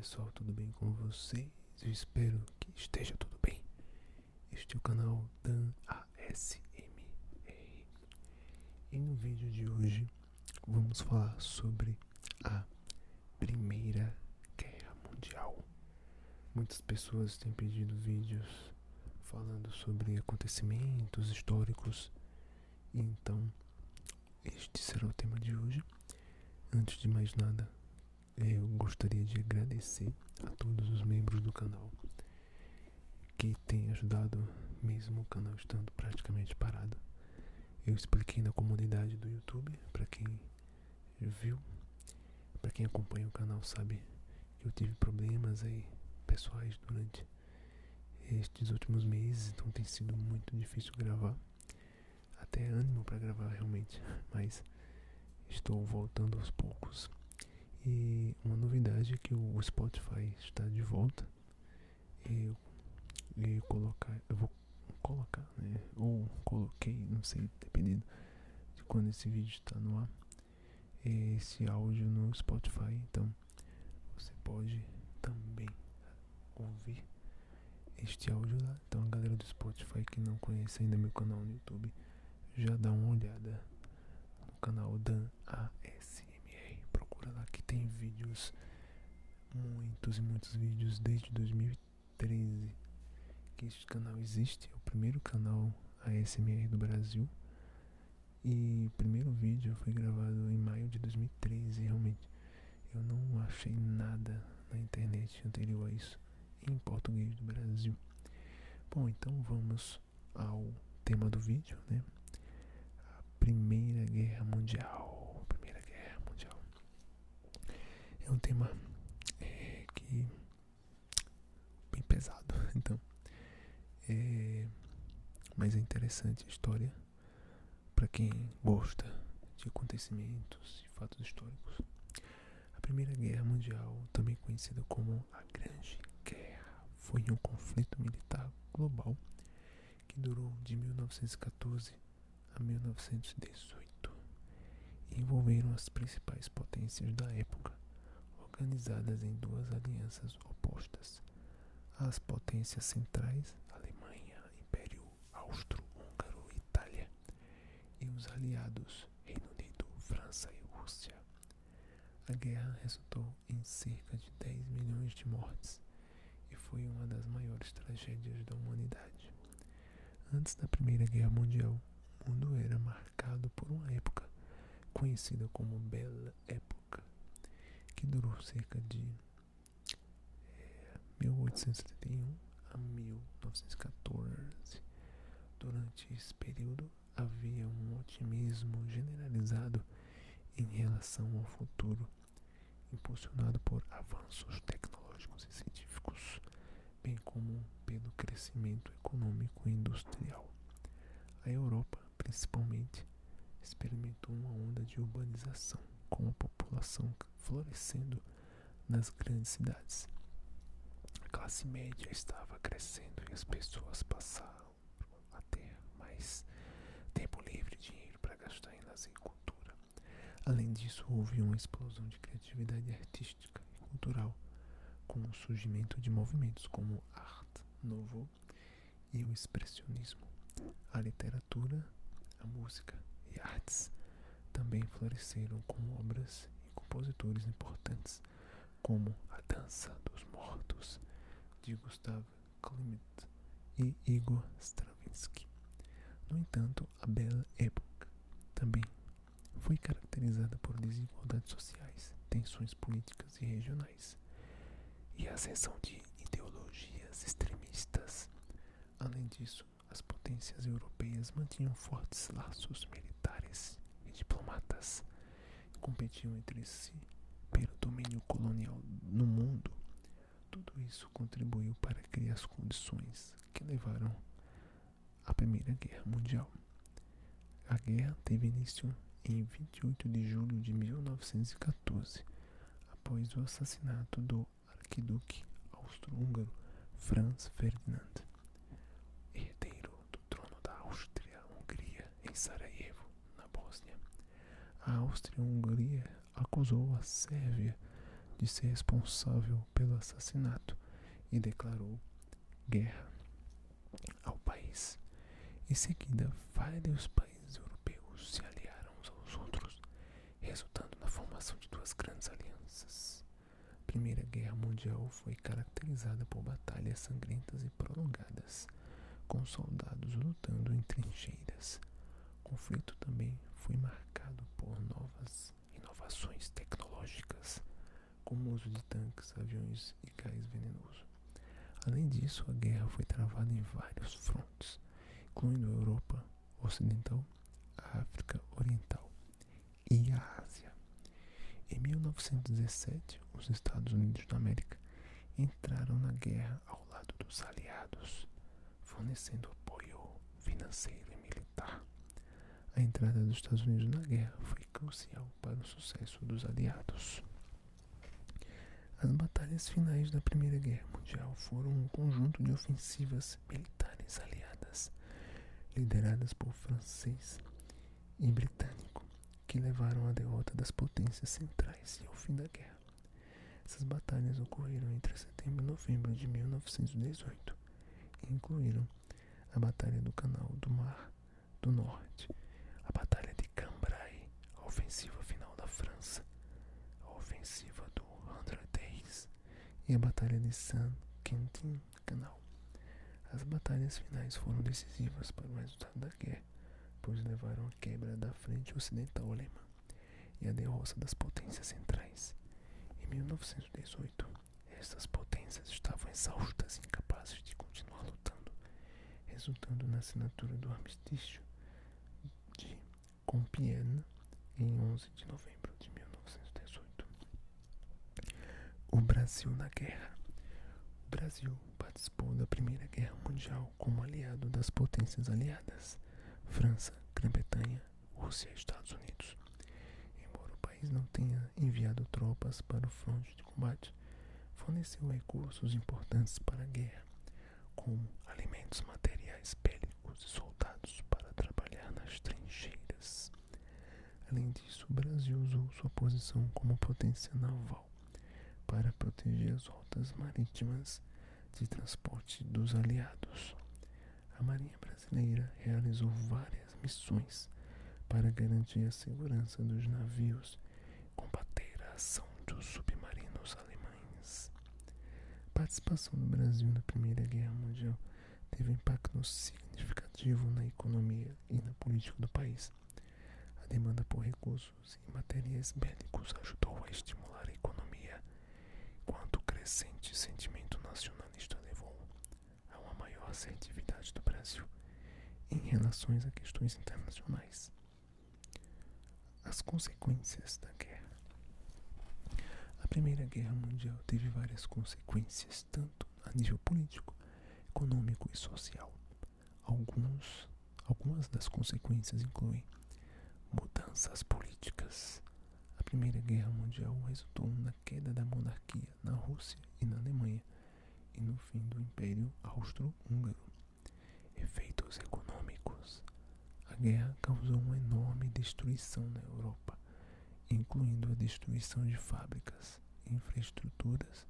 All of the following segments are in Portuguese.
pessoal, tudo bem com vocês? Eu espero que esteja tudo bem. Este é o canal Dan ASMR. E no vídeo de hoje vamos falar sobre a Primeira Guerra Mundial. Muitas pessoas têm pedido vídeos falando sobre acontecimentos históricos, então este será o tema de hoje. Antes de mais nada, eu gostaria de agradecer a todos os membros do canal que têm ajudado, mesmo o canal estando praticamente parado. Eu expliquei na comunidade do YouTube, para quem viu, para quem acompanha o canal sabe que eu tive problemas aí pessoais durante estes últimos meses, então tem sido muito difícil gravar. Até ânimo para gravar realmente, mas estou voltando aos poucos. E uma novidade é que o Spotify está de volta. Eu, eu colocar, eu vou colocar, né? Ou coloquei, não sei, dependendo de quando esse vídeo está no ar. Esse áudio no Spotify, então você pode também ouvir este áudio lá. Então a galera do Spotify que não conhece ainda meu canal no YouTube, já dá uma olhada no canal Dan AS procura lá que tem vídeos, muitos e muitos vídeos desde 2013 que este canal existe. É o primeiro canal ASMR do Brasil. E o primeiro vídeo foi gravado em maio de 2013. Realmente, eu não achei nada na internet anterior a isso em português do Brasil. Bom, então vamos ao tema do vídeo, né? A Primeira Guerra Mundial é um tema é, que bem pesado, então é, mas é interessante a história para quem gosta de acontecimentos e fatos históricos. A Primeira Guerra Mundial, também conhecida como a Grande Guerra, foi um conflito militar global que durou de 1914 a 1918 e envolveram as principais potências da época organizadas em duas alianças opostas. As potências centrais, Alemanha, Império Austro-Húngaro e Itália, e os aliados, Reino Unido, França e Rússia. A guerra resultou em cerca de 10 milhões de mortes e foi uma das maiores tragédias da humanidade. Antes da Primeira Guerra Mundial, o mundo era marcado por uma época conhecida como Bela Época que durou cerca de é, 1871 a 1914. Durante esse período havia um otimismo generalizado em relação ao futuro, impulsionado por avanços tecnológicos e científicos, bem como pelo crescimento econômico e industrial. A Europa, principalmente, experimentou uma onda de urbanização com a população florescendo nas grandes cidades. A classe média estava crescendo e as pessoas passaram a ter mais tempo livre e dinheiro para gastar em lazer e cultura. Além disso, houve uma explosão de criatividade artística e cultural, com o surgimento de movimentos como Art Nouveau e o expressionismo. A literatura, a música e artes também floresceram com obras e compositores importantes, como A Dança dos Mortos, de Gustav Klimt e Igor Stravinsky. No entanto, a Bela Época também foi caracterizada por desigualdades sociais, tensões políticas e regionais, e a ascensão de ideologias extremistas. Além disso, as potências europeias mantinham fortes laços militares diplomatas competiam entre si pelo domínio colonial no mundo. Tudo isso contribuiu para criar as condições que levaram à Primeira Guerra Mundial. A guerra teve início em 28 de julho de 1914, após o assassinato do arquiduque austro-húngaro Franz Ferdinand, herdeiro do trono da Áustria-Hungria em Sarajevo a Áustria-Hungria acusou a Sérvia de ser responsável pelo assassinato e declarou guerra ao país. Em seguida, vários países europeus se aliaram uns aos outros, resultando na formação de duas grandes alianças. A Primeira Guerra Mundial foi caracterizada por batalhas sangrentas e prolongadas, com soldados lutando em trincheiras. O conflito também foi marcado por novas inovações tecnológicas, como o uso de tanques, aviões e gás venenoso. Além disso, a guerra foi travada em vários frontes, incluindo a Europa Ocidental, a África Oriental e a Ásia. Em 1917, os Estados Unidos da América entraram na guerra ao lado dos aliados, fornecendo apoio financeiro e militar. A entrada dos Estados Unidos na guerra foi crucial para o sucesso dos aliados. As batalhas finais da Primeira Guerra Mundial foram um conjunto de ofensivas militares aliadas, lideradas por francês e britânico, que levaram à derrota das potências centrais e ao fim da guerra. Essas batalhas ocorreram entre setembro e novembro de 1918 e incluíram a Batalha do Canal do Mar do Norte, a Batalha de Cambrai, a ofensiva final da França, a ofensiva do Hundred Days e a Batalha de Saint-Quentin Canal. As batalhas finais foram decisivas para o resultado da guerra, pois levaram à quebra da frente ocidental alemã e à derrota das potências centrais. Em 1918, estas potências estavam exaustas e incapazes de continuar lutando, resultando na assinatura do armistício de Compiègne em 11 de novembro de 1918. O Brasil na guerra. O Brasil participou da Primeira Guerra Mundial como aliado das potências aliadas, França, Grã-Bretanha, Rússia e Estados Unidos. Embora o país não tenha enviado tropas para o fronte de combate, forneceu recursos importantes para a guerra, como alimentos, materiais bélicos e soldados para trabalhar nas trincheiras. Além disso, o Brasil usou sua posição como potência naval para proteger as rotas marítimas de transporte dos aliados. A Marinha Brasileira realizou várias missões para garantir a segurança dos navios e combater a ação dos submarinos alemães. A participação do Brasil na Primeira Guerra Mundial teve impacto significativo na economia e na política do país. Demanda por recursos e materiais bélicos ajudou a estimular a economia, enquanto o crescente sentimento nacionalista levou a uma maior assertividade do Brasil em relações a questões internacionais. As consequências da guerra. A Primeira Guerra Mundial teve várias consequências, tanto a nível político, econômico e social. Alguns, algumas das consequências incluem mudanças políticas. A Primeira Guerra Mundial resultou na queda da monarquia na Rússia e na Alemanha e no fim do Império Austro-Húngaro. Efeitos econômicos. A guerra causou uma enorme destruição na Europa, incluindo a destruição de fábricas, infraestruturas,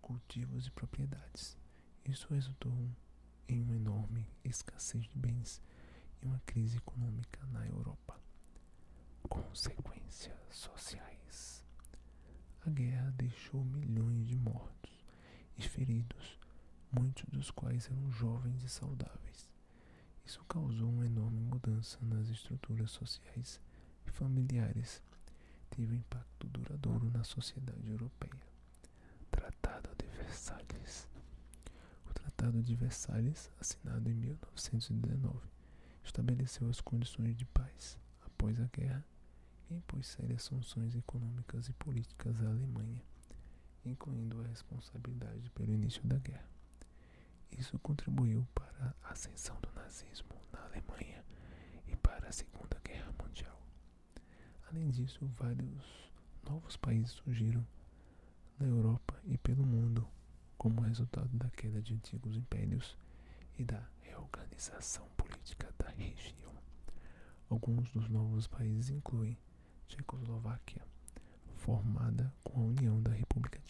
cultivos e propriedades. Isso resultou em uma enorme escassez de bens e uma crise econômica na Europa. Consequências sociais. A guerra deixou milhões de mortos e feridos, muitos dos quais eram jovens e saudáveis. Isso causou uma enorme mudança nas estruturas sociais e familiares. Teve um impacto duradouro na sociedade europeia. Tratado de Versalhes. O Tratado de Versalhes, assinado em 1919, estabeleceu as condições de paz após a guerra impôs sérias sanções econômicas e políticas à Alemanha, incluindo a responsabilidade pelo início da guerra. Isso contribuiu para a ascensão do nazismo na Alemanha e para a Segunda Guerra Mundial. Além disso, vários novos países surgiram na Europa e pelo mundo como resultado da queda de antigos impérios e da reorganização política da região. Alguns dos novos países incluem Tchecoslováquia, formada com a união da República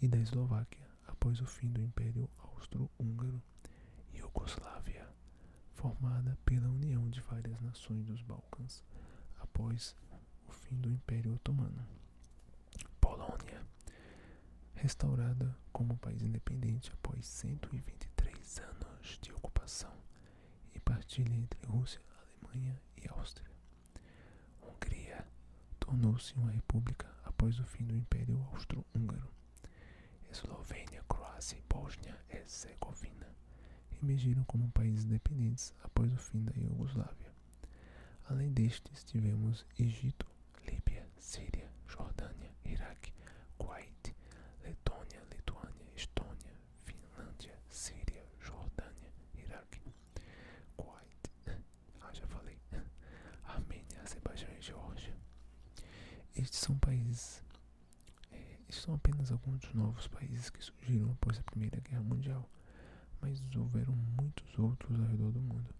e da Eslováquia após o fim do Império Austro-Húngaro Iugoslávia, formada pela união de várias nações dos Balcãs após o fim do Império Otomano. Polônia, restaurada como país independente após 123 anos de ocupação e partilha entre Rússia, Alemanha e Áustria. Tornou-se uma república após o fim do Império Austro-Húngaro. Eslovênia, Croácia e Bósnia-Herzegovina emergiram como países independentes após o fim da Iugoslávia. Além destes, tivemos Egito, Líbia, Síria, são países, é, são apenas alguns dos novos países que surgiram após a Primeira Guerra Mundial, mas houveram muitos outros ao redor do mundo.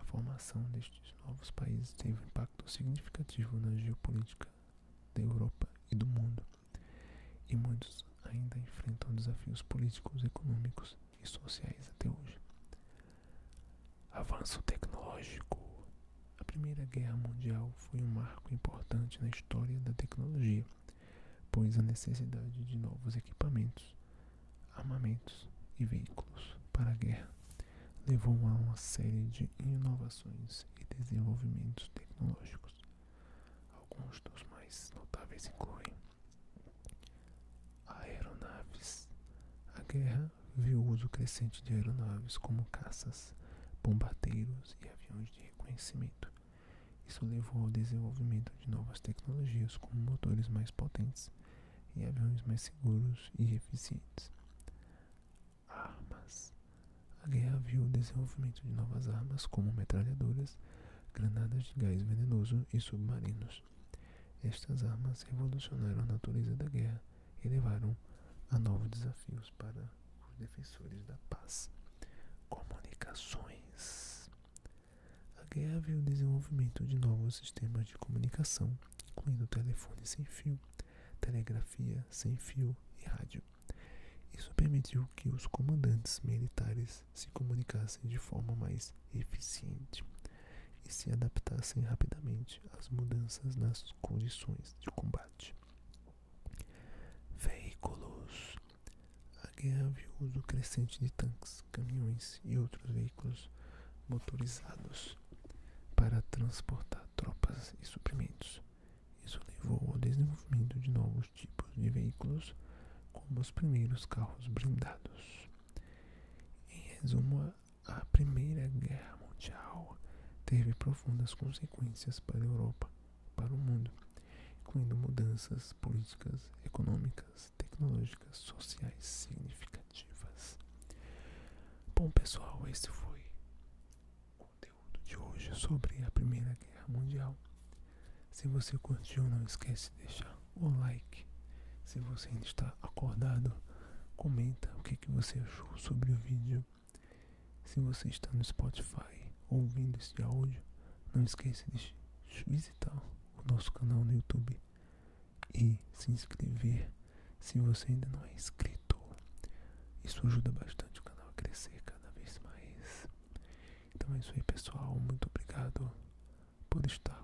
A formação destes novos países teve um impacto significativo na geopolítica da Europa e do mundo, e muitos ainda enfrentam desafios políticos, econômicos e sociais até hoje. Avanço tecnológico. A Primeira Guerra Mundial foi um marco importante na história da tecnologia, pois a necessidade de novos equipamentos, armamentos e veículos para a guerra levou a uma série de inovações e desenvolvimentos tecnológicos. Alguns dos mais notáveis incluem aeronaves. A guerra viu o uso crescente de aeronaves como caças, bombardeiros e aviões de reconhecimento. Isso levou ao desenvolvimento de novas tecnologias como motores mais potentes e aviões mais seguros e eficientes. Armas. A guerra viu o desenvolvimento de novas armas como metralhadoras, granadas de gás venenoso e submarinos. Estas armas revolucionaram a natureza da guerra e levaram a novos desafios para os defensores da paz. Comunicações. A guerra viu o desenvolvimento de novos sistemas de comunicação, incluindo telefone sem fio, telegrafia sem fio e rádio. Isso permitiu que os comandantes militares se comunicassem de forma mais eficiente e se adaptassem rapidamente às mudanças nas condições de combate. Veículos. A guerra viu o uso crescente de tanques, caminhões e outros veículos motorizados para transportar tropas e suprimentos. Isso levou ao desenvolvimento de novos tipos de veículos como os primeiros carros blindados. Em resumo, a Primeira Guerra Mundial teve profundas consequências para a Europa para o mundo, incluindo mudanças políticas, econômicas, tecnológicas, sociais significativas. Bom, pessoal, esse foi hoje sobre a Primeira Guerra Mundial. Se você curtiu, não esquece de deixar o like se você ainda está acordado, comenta o que, que você achou sobre o vídeo. Se você está no Spotify ouvindo esse áudio, não esqueça de visitar o nosso canal no YouTube e se inscrever se você ainda não é inscrito. Isso ajuda bastante o canal a crescer. Então é isso aí, pessoal. Muito obrigado por estar